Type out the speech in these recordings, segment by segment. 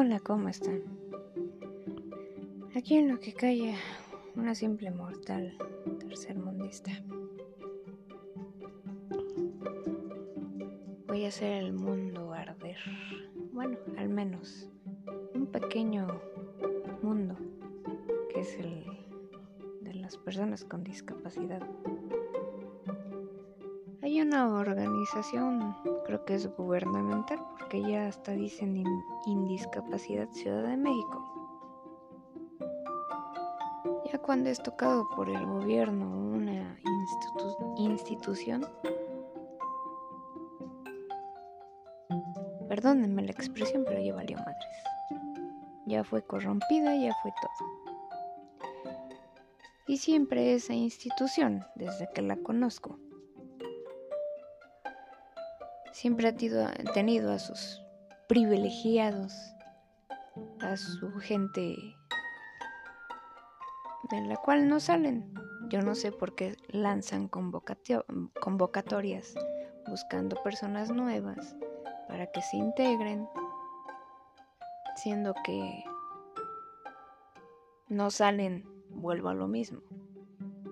Hola, ¿cómo están? Aquí en lo que calla una simple mortal tercermundista. Voy a hacer el mundo arder. Bueno, al menos un pequeño mundo que es el de las personas con discapacidad. Una organización, creo que es gubernamental, porque ya hasta dicen Indiscapacidad Ciudad de México. Ya cuando es tocado por el gobierno una institución, perdónenme la expresión, pero ya valió madres. Ya fue corrompida, ya fue todo. Y siempre esa institución, desde que la conozco, siempre ha tenido a sus privilegiados, a su gente de la cual no salen. Yo no sé por qué lanzan convocatorias buscando personas nuevas para que se integren, siendo que no salen, vuelvo a lo mismo,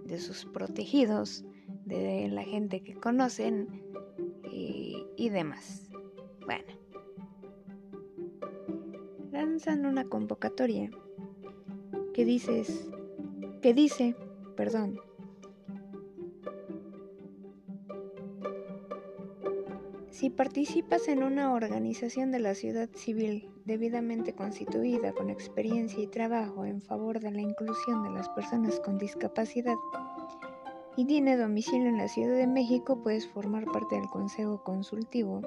de sus protegidos, de la gente que conocen, y, demás. Bueno, lanzan una convocatoria que dices, que dice, perdón, Si participas en una organización de la ciudad civil debidamente constituida con experiencia y trabajo en favor de la inclusión de las personas con discapacidad, y tiene domicilio en la Ciudad de México, puedes formar parte del Consejo Consultivo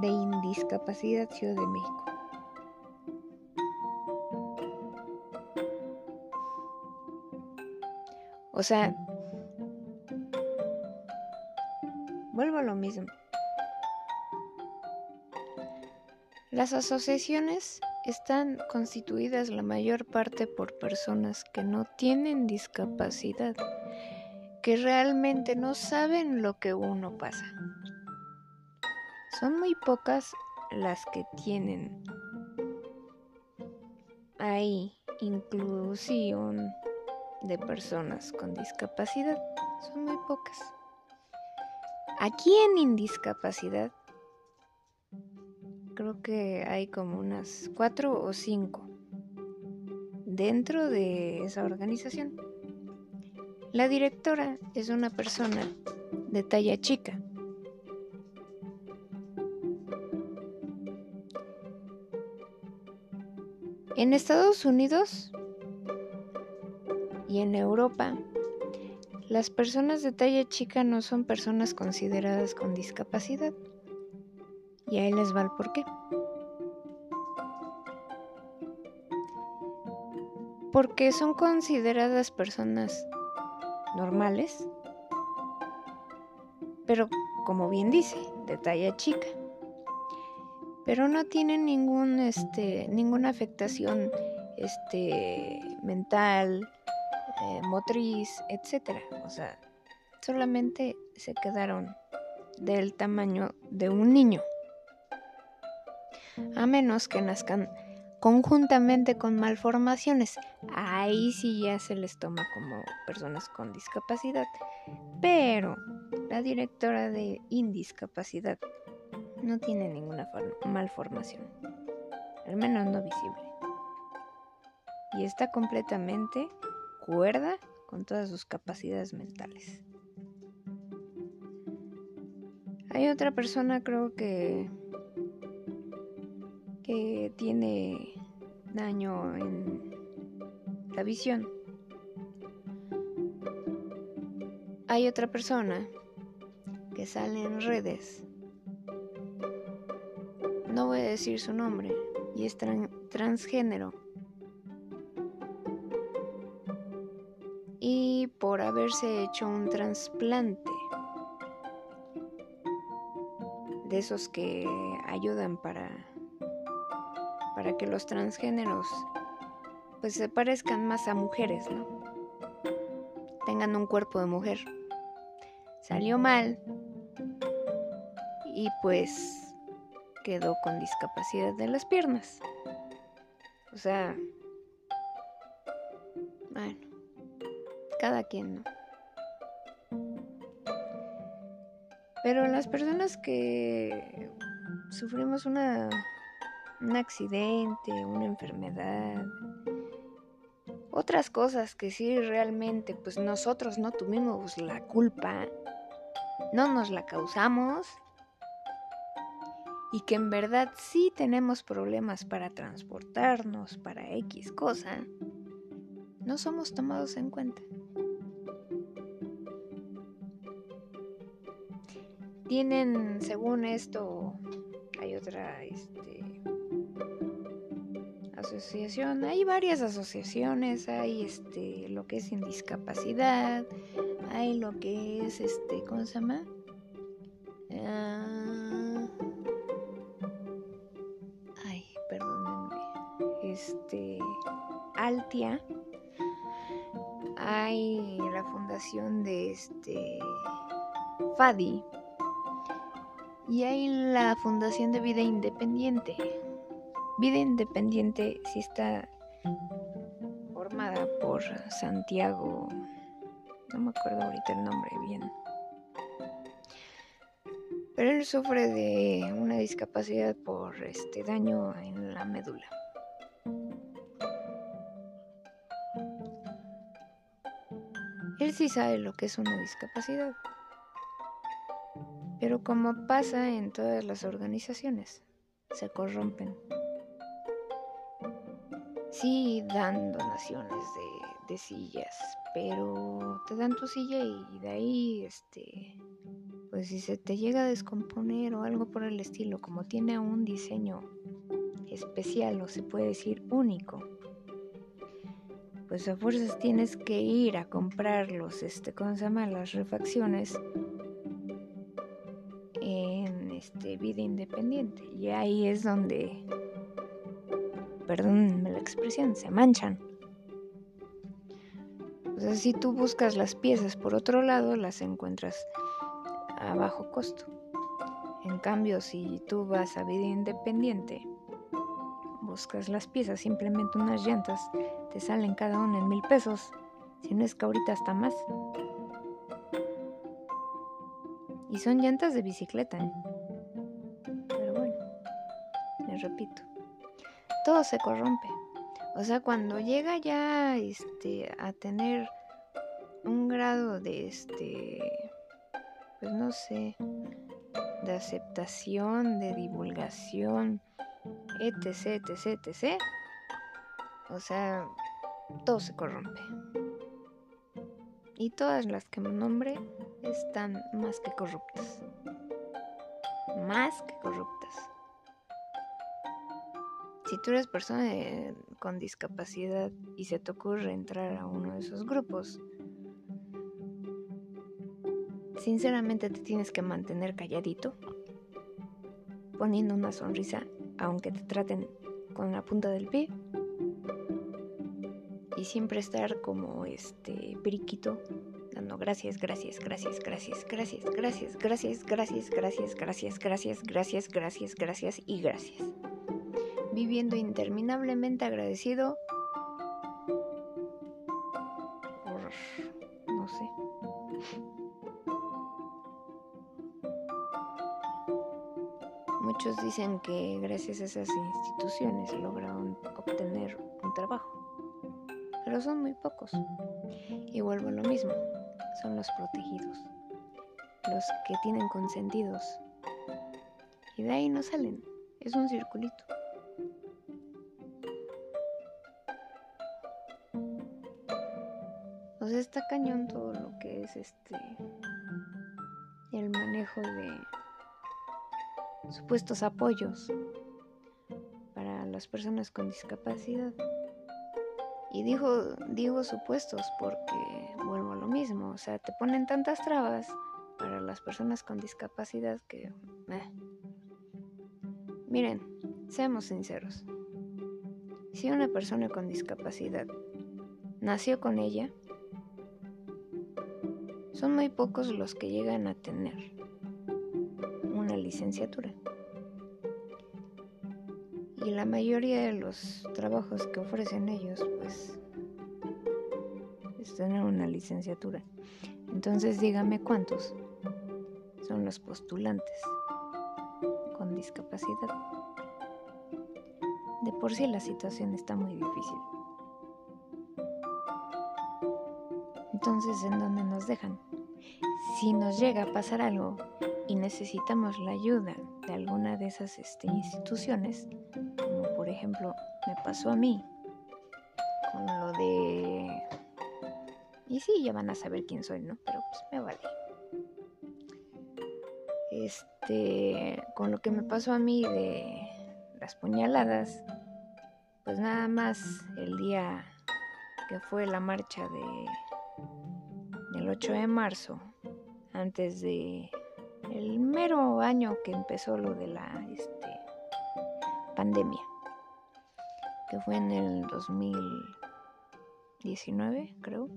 de Indiscapacidad Ciudad de México. O sea, vuelvo a lo mismo. Las asociaciones están constituidas la mayor parte por personas que no tienen discapacidad que realmente no saben lo que uno pasa. Son muy pocas las que tienen ahí inclusión de personas con discapacidad. Son muy pocas. Aquí en indiscapacidad creo que hay como unas cuatro o cinco dentro de esa organización. La directora es una persona de talla chica. En Estados Unidos y en Europa, las personas de talla chica no son personas consideradas con discapacidad. Y ahí les va el porqué. Porque son consideradas personas normales, pero como bien dice, de talla chica. Pero no tienen ningún, este, ninguna afectación este, mental, eh, motriz, etc. O sea, solamente se quedaron del tamaño de un niño. A menos que nazcan conjuntamente con malformaciones. Ahí sí ya se les toma como personas con discapacidad. Pero la directora de indiscapacidad no tiene ninguna malformación, al menos no visible. Y está completamente cuerda con todas sus capacidades mentales. Hay otra persona, creo que que tiene daño en la visión. Hay otra persona que sale en redes. No voy a decir su nombre y es transgénero. Y por haberse hecho un trasplante de esos que ayudan para para que los transgéneros pues se parezcan más a mujeres, ¿no? Tengan un cuerpo de mujer. Salió mal y pues quedó con discapacidad de las piernas. O sea, bueno, cada quien no. Pero las personas que sufrimos una, un accidente, una enfermedad, otras cosas que sí realmente pues nosotros no tuvimos la culpa, no nos la causamos y que en verdad sí tenemos problemas para transportarnos para X cosa, no somos tomados en cuenta. Tienen, según esto, hay otra este, hay varias asociaciones, hay este, lo que es indiscapacidad, hay lo que es, este, ¿cómo se llama? Ah, ay, perdónenme, este, Altia, hay la fundación de este, FADI, y hay la Fundación de Vida Independiente. Vida Independiente sí está formada por Santiago, no me acuerdo ahorita el nombre bien. Pero él sufre de una discapacidad por este daño en la médula. Él sí sabe lo que es una discapacidad. Pero como pasa en todas las organizaciones, se corrompen. Sí dan donaciones de, sillas, pero te dan tu silla y de ahí, este, pues si se te llega a descomponer o algo por el estilo, como tiene un diseño especial o se puede decir único, pues a fuerzas tienes que ir a comprar los, este, ¿cómo se llama? Las refacciones en este, vida independiente. Y ahí es donde, perdónenme la expresión, se manchan. O sea, si tú buscas las piezas por otro lado, las encuentras a bajo costo. En cambio, si tú vas a vida independiente, buscas las piezas, simplemente unas llantas, te salen cada una en mil pesos. Si no es que ahorita hasta más. Y son llantas de bicicleta. Pero bueno, les repito, todo se corrompe. O sea, cuando llega ya este, a tener un grado de este, pues no sé, de aceptación, de divulgación, etc, etc, etc. O sea, todo se corrompe. Y todas las que me nombre están más que corruptas. Más que corruptas. Si tú eres persona con discapacidad y se te ocurre entrar a uno de esos grupos, sinceramente te tienes que mantener calladito, poniendo una sonrisa, aunque te traten con la punta del pie, y siempre estar como este periquito dando gracias, gracias, gracias, gracias, gracias, gracias, gracias, gracias, gracias, gracias, gracias, gracias, gracias, gracias y gracias. Viviendo interminablemente agradecido por no sé. Muchos dicen que gracias a esas instituciones lograron obtener un trabajo, pero son muy pocos. Y vuelvo a lo mismo, son los protegidos, los que tienen consentidos. Y de ahí no salen, es un circulito. Cañón todo lo que es este el manejo de supuestos apoyos para las personas con discapacidad. Y digo, digo supuestos porque vuelvo a lo mismo, o sea, te ponen tantas trabas para las personas con discapacidad que... Eh. Miren, seamos sinceros. Si una persona con discapacidad nació con ella, son muy pocos los que llegan a tener una licenciatura. Y la mayoría de los trabajos que ofrecen ellos, pues, es tener una licenciatura. Entonces dígame cuántos son los postulantes con discapacidad. De por sí la situación está muy difícil. Entonces, ¿en dónde nos dejan? Si nos llega a pasar algo y necesitamos la ayuda de alguna de esas este, instituciones, como por ejemplo me pasó a mí, con lo de... Y sí, ya van a saber quién soy, ¿no? Pero pues me vale. Este, con lo que me pasó a mí de las puñaladas, pues nada más el día que fue la marcha de el 8 de marzo, antes de el mero año que empezó lo de la este, pandemia, que fue en el 2019, creo.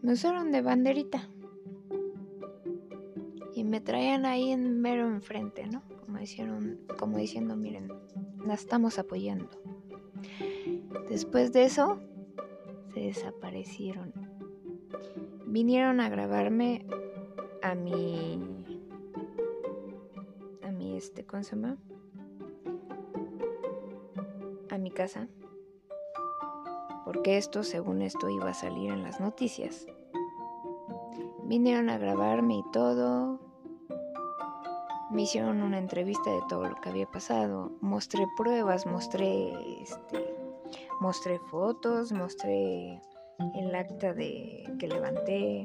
Me usaron de banderita y me traían ahí en mero enfrente, ¿no? Como, hicieron, como diciendo, miren, la estamos apoyando. Después de eso, desaparecieron. Vinieron a grabarme a mi. a mi este, ¿cómo se llama? A mi casa. Porque esto, según esto, iba a salir en las noticias. Vinieron a grabarme y todo. Me hicieron una entrevista de todo lo que había pasado. Mostré pruebas, mostré este, mostré fotos, mostré el acta de que levanté,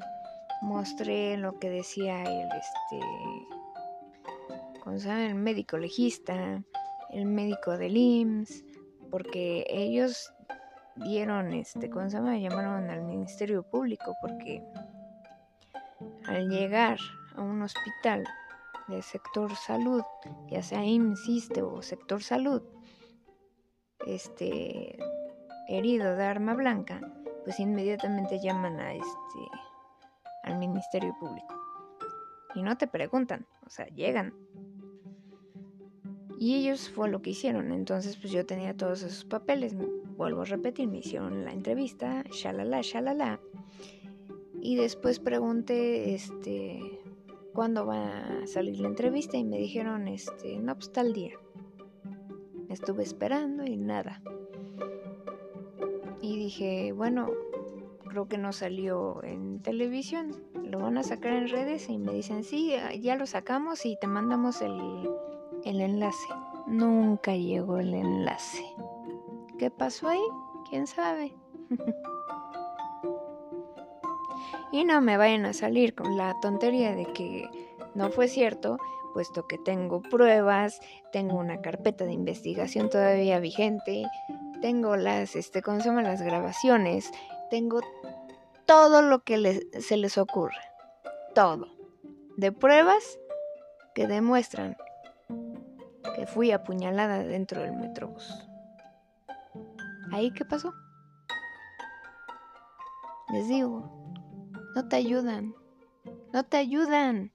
mostré lo que decía el este el médico legista, el médico del IMSS, porque ellos dieron este, ¿cómo se llama? llamaron al Ministerio Público porque al llegar a un hospital del sector salud, ya sea IMSS o sector salud, este herido de arma blanca, pues inmediatamente llaman a este al Ministerio Público. Y no te preguntan, o sea, llegan. Y ellos fue lo que hicieron. Entonces, pues yo tenía todos esos papeles. Vuelvo a repetir, me hicieron la entrevista, shalala, shalala. Y después pregunté, este, cuándo va a salir la entrevista y me dijeron, este, no, pues tal día. Estuve esperando y nada. Y dije, bueno, creo que no salió en televisión, lo van a sacar en redes y me dicen, sí, ya lo sacamos y te mandamos el, el enlace. Nunca llegó el enlace. ¿Qué pasó ahí? ¿Quién sabe? y no me vayan a salir con la tontería de que no fue cierto, puesto que tengo pruebas, tengo una carpeta de investigación todavía vigente, tengo las, este, ¿cómo se llaman? Las grabaciones, tengo todo lo que se les ocurre, todo, de pruebas que demuestran que fui apuñalada dentro del metrobús. ¿Ahí qué pasó? Les digo, no te ayudan, no te ayudan.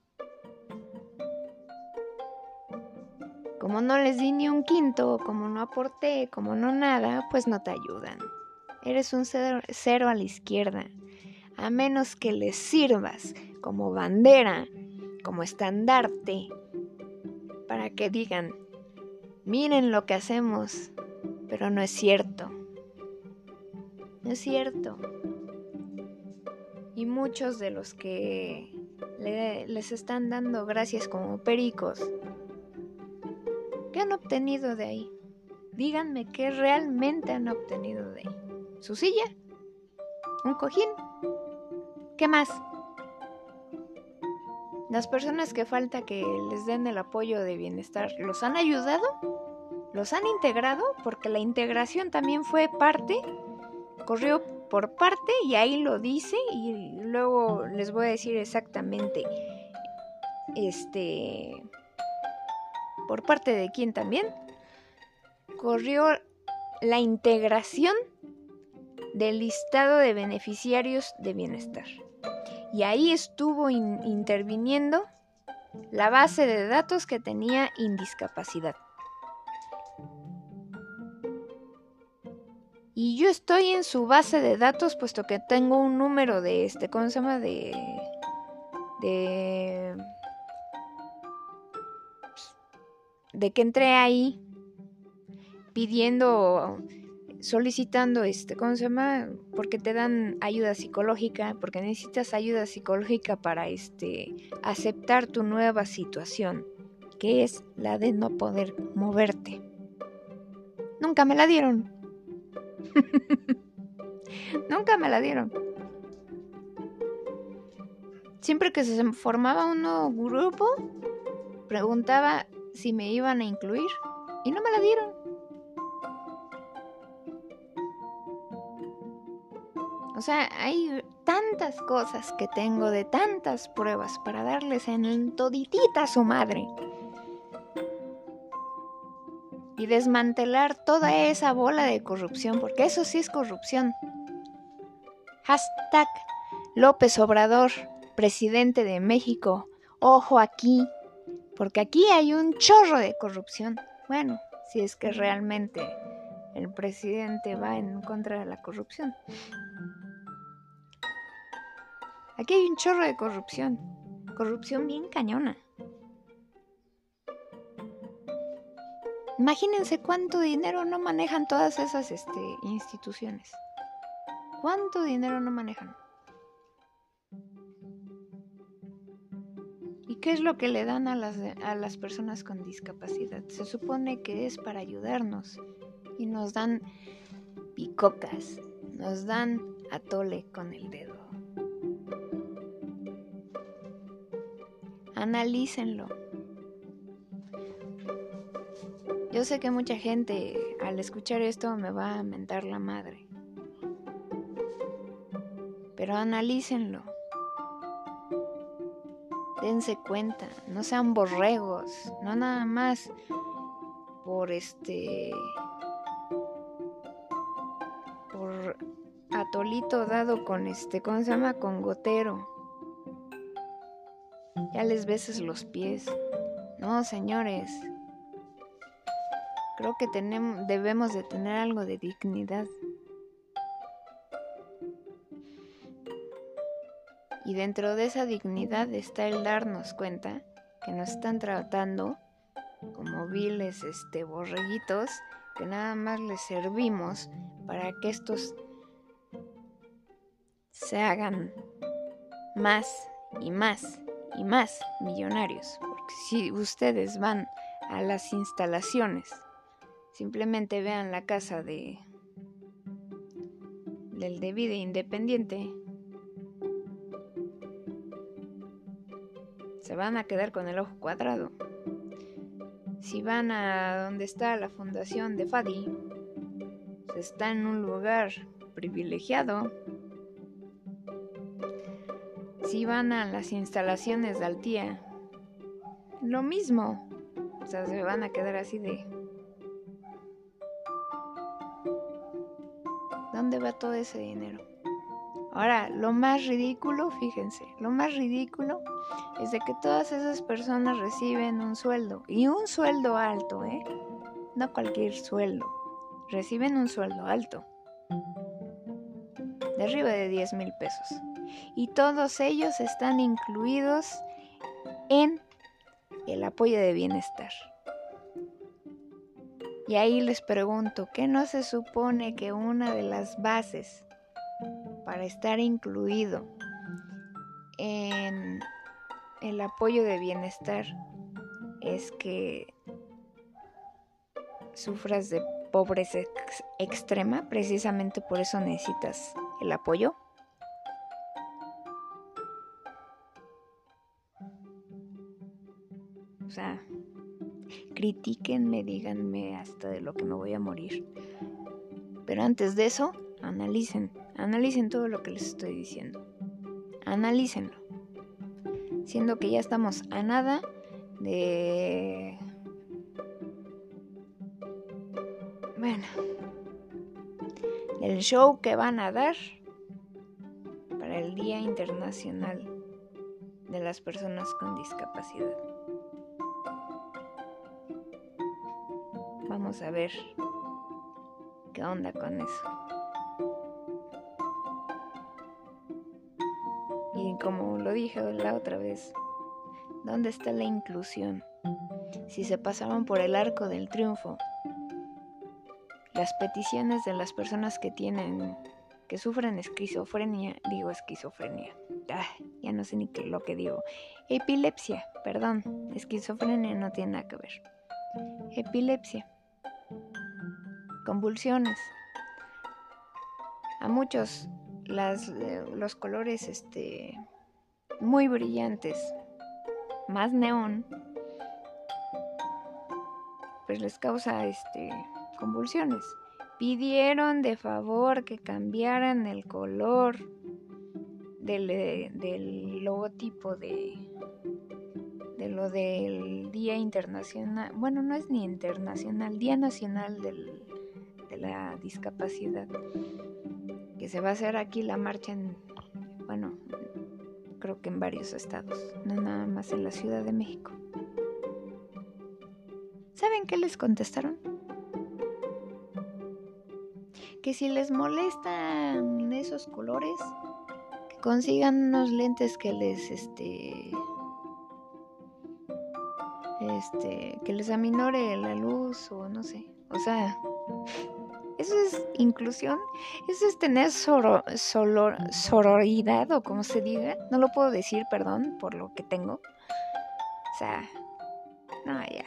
Como no les di ni un quinto, como no aporté, como no nada, pues no te ayudan. Eres un cero, a la izquierda. A menos que les sirvas como bandera, como estandarte, para que digan, miren lo que hacemos, pero no es cierto. No es cierto. Y muchos de los que les están dando gracias como pericos ¿Qué han obtenido de ahí? Díganme qué realmente han obtenido de ahí. ¿Su silla? ¿Un cojín? ¿Qué más? Las personas que falta que les den el apoyo de bienestar, ¿los han ayudado? ¿Los han integrado? Porque la integración también fue parte, corrió por parte y ahí lo dice y luego les voy a decir exactamente este por parte de quién también, corrió la integración del listado de beneficiarios de bienestar. Y ahí estuvo interviniendo la base de datos que tenía indiscapacidad. Y yo estoy en su base de datos puesto que tengo un número de este, ¿cómo se llama? De... De... De que entré ahí pidiendo, solicitando, este, ¿cómo se llama? Porque te dan ayuda psicológica, porque necesitas ayuda psicológica para, este, aceptar tu nueva situación, que es la de no poder moverte. Nunca me la dieron. Nunca me la dieron. Siempre que se formaba un nuevo grupo, preguntaba si me iban a incluir y no me la dieron. O sea, hay tantas cosas que tengo de tantas pruebas para darles en toditita a su madre y desmantelar toda esa bola de corrupción, porque eso sí es corrupción. Hashtag López Obrador, presidente de México. Ojo aquí, porque aquí hay un chorro de corrupción. Bueno, si es que realmente el presidente va en contra de la corrupción. Aquí hay un chorro de corrupción. Corrupción bien cañona. Imagínense cuánto dinero no manejan todas esas este, instituciones. ¿Cuánto dinero no manejan? Qué es lo que le dan a las, a las personas con discapacidad? Se supone que es para ayudarnos y nos dan picocas, nos dan atole con el dedo. Analícenlo. Yo sé que mucha gente al escuchar esto me va a mentar la madre. Pero analícenlo. Dense cuenta, no sean borregos, no nada más por este por atolito dado con este, ¿cómo se llama? Con gotero. Ya les beses los pies. No, señores, Creo que tenemos, debemos de tener algo de dignidad. Y dentro de esa dignidad está el darnos cuenta que nos están tratando como viles este, borreguitos que nada más les servimos para que estos se hagan más y más y más millonarios. Porque si ustedes van a las instalaciones Simplemente vean la casa de del de vida independiente. Se van a quedar con el ojo cuadrado. Si van a donde está la fundación de Fadi, se está en un lugar privilegiado. Si van a las instalaciones de Altía, lo mismo. O sea, se van a quedar así de dónde va todo ese dinero? Ahora, lo más ridículo, fíjense, lo más ridículo es de que todas esas personas reciben un sueldo, y un sueldo alto, ¿eh? No cualquier sueldo, reciben un sueldo alto, de arriba de 10 mil pesos. Y todos ellos están incluidos en el apoyo de bienestar. Y ahí les pregunto, ¿qué no se supone que una de las bases para estar incluido en el apoyo de bienestar es que sufras de pobreza extrema? Precisamente por eso necesitas el apoyo. O sea, critíquenme, díganme hasta de lo que me voy a morir. Pero antes de eso, analicen, analicen todo lo que les estoy diciendo. Analícenlo. Siendo que ya estamos a nada de... Bueno, el show que van a dar para el Día Internacional de las personas con discapacidad. Vamos a ver qué onda con eso. Como lo dije la otra vez, ¿dónde está la inclusión? Si se pasaron por el arco del triunfo, las peticiones de las personas que tienen, que sufren esquizofrenia, digo esquizofrenia, ah, ya no sé ni qué lo que digo, epilepsia, perdón, esquizofrenia no tiene nada que ver, epilepsia, convulsiones, a muchos las, eh, los colores este, muy brillantes, más neón, pues les causa este convulsiones. Pidieron de favor que cambiaran el color del, eh, del logotipo de, de lo del Día Internacional, bueno, no es ni internacional, Día Nacional del, de la Discapacidad, que se va a hacer aquí la marcha en, bueno, que en varios estados, no nada más en la Ciudad de México. ¿Saben qué les contestaron? que si les molestan esos colores, que consigan unos lentes que les este este que les aminore la luz o no sé, o sea, eso es inclusión, eso es tener sororidad o como se diga, no lo puedo decir, perdón, por lo que tengo. O sea, no, ya.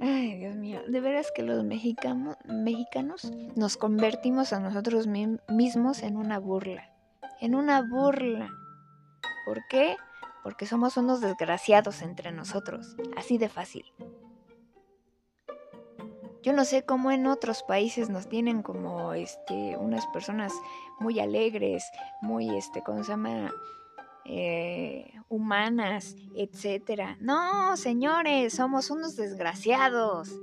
Ay, Dios mío, de veras que los mexicanos, mexicanos nos convertimos a nosotros mismos en una burla. En una burla. ¿Por qué? Porque somos unos desgraciados entre nosotros. Así de fácil. Yo no sé cómo en otros países nos tienen como este unas personas muy alegres, muy este, ¿cómo se llama? Eh, humanas, etcétera. No, señores, somos unos desgraciados,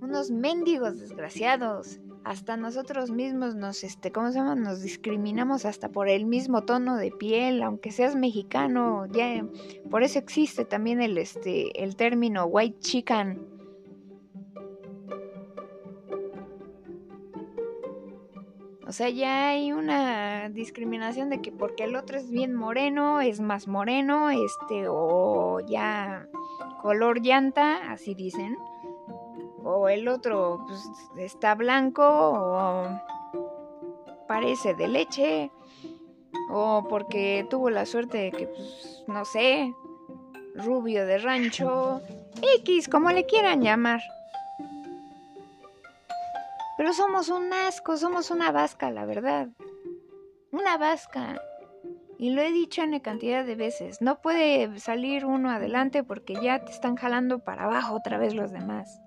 unos mendigos desgraciados. Hasta nosotros mismos nos, este, ¿cómo se llama? Nos discriminamos hasta por el mismo tono de piel, aunque seas mexicano, ya, por eso existe también el, este, el término white chicken O sea, ya hay una discriminación de que porque el otro es bien moreno, es más moreno, este, o ya color llanta, así dicen. O el otro pues, está blanco o parece de leche. O porque tuvo la suerte de que, pues, no sé, rubio de rancho, X, como le quieran llamar. Pero somos un asco, somos una vasca, la verdad. Una vasca. Y lo he dicho en cantidad de veces. No puede salir uno adelante porque ya te están jalando para abajo otra vez los demás.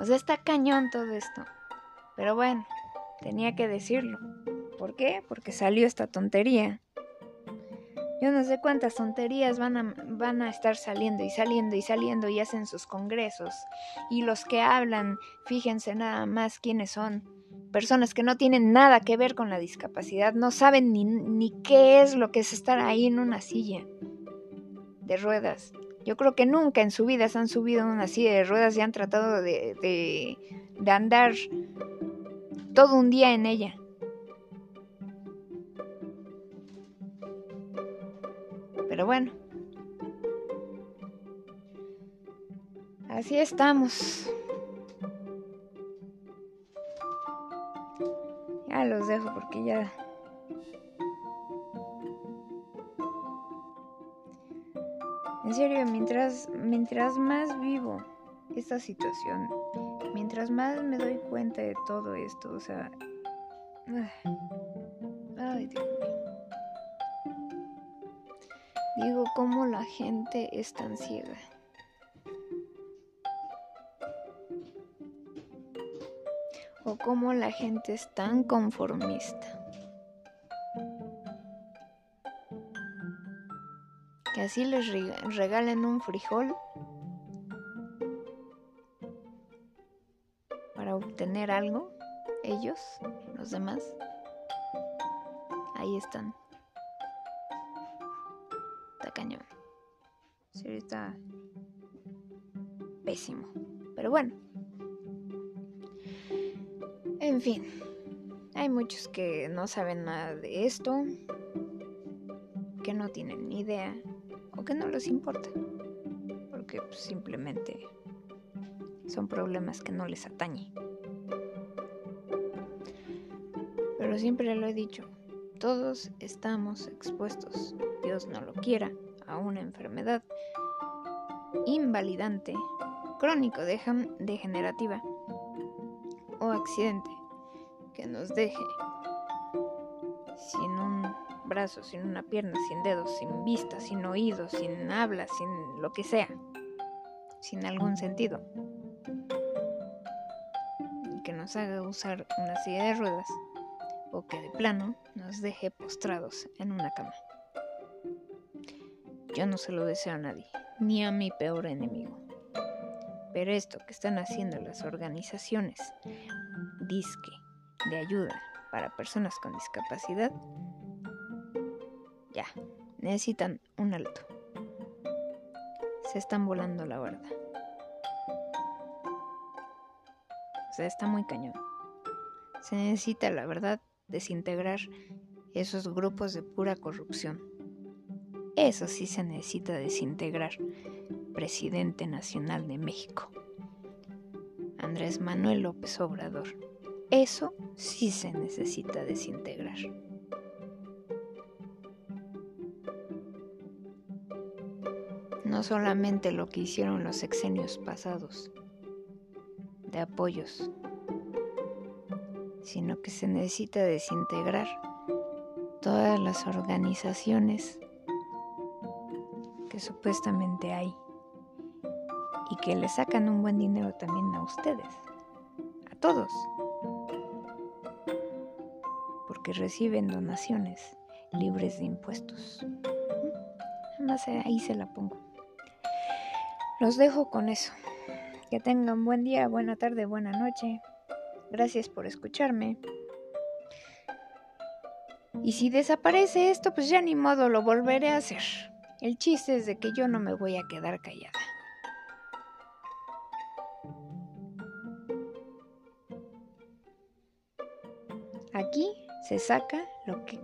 O sea, está cañón todo esto. Pero bueno, tenía que decirlo. ¿Por qué? Porque salió esta tontería. Yo no sé cuántas tonterías van a, van a estar saliendo y saliendo y saliendo y hacen sus congresos. Y los que hablan, fíjense nada más quiénes son. Personas que no tienen nada que ver con la discapacidad, no saben ni, ni qué es lo que es estar ahí en una silla de ruedas. Yo creo que nunca en su vida se han subido en una silla de ruedas y han tratado de, de, de andar todo un día en ella. Así estamos. Ya los dejo porque ya... En serio, mientras, mientras más vivo esta situación, mientras más me doy cuenta de todo esto, o sea... Ay, Dios mío. Digo, ¿cómo la gente es tan ciega? O cómo la gente es tan conformista. Que así les regalen un frijol para obtener algo, ellos, los demás. ahí están. Está cañón. Sí, está pésimo. Pero bueno. En fin. Hay muchos que no saben nada de esto. Que no tienen ni idea. O que no les importa. Porque pues, simplemente son problemas que no les atañe. Pero siempre lo he dicho, todos estamos expuestos, Dios no lo quiera, a una enfermedad invalidante, crónico, degenerativa o accidente que nos deje sin un brazo, sin una pierna, sin dedos, sin vista, sin oídos, sin habla, sin lo que sea, sin algún sentido nos haga usar una silla de ruedas o que de plano nos deje postrados en una cama. Yo no se lo deseo a nadie, ni a mi peor enemigo. Pero esto que están haciendo las organizaciones disque de ayuda para personas con discapacidad, ya, necesitan un alto. Se están volando la verdad. O sea, está muy cañón. Se necesita, la verdad, desintegrar esos grupos de pura corrupción. Eso sí se necesita desintegrar. Presidente Nacional de México. Andrés Manuel López Obrador. Eso sí se necesita desintegrar. No solamente lo que hicieron los sexenios pasados, de apoyos, sino que se necesita desintegrar todas las organizaciones que supuestamente hay y que le sacan un buen dinero también a ustedes, a todos, porque reciben donaciones libres de impuestos. Además ahí se la pongo. Los dejo con eso. Que tengan buen día, buena tarde, buena noche. Gracias por escucharme. Y si desaparece esto, pues ya ni modo, lo volveré a hacer. El chiste es de que yo no me voy a quedar callada. Se saca lo que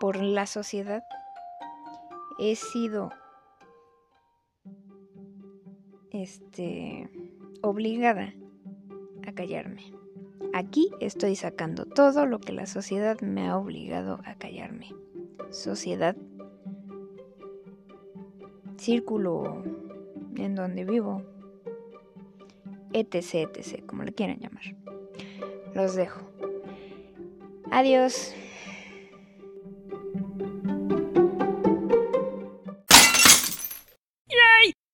por la sociedad he sido este, obligada a callarme. Aquí estoy sacando todo lo que la sociedad me ha obligado a callarme. Sociedad, círculo en donde vivo, etc, etc, como le quieran llamar. Los dejo. Adiós.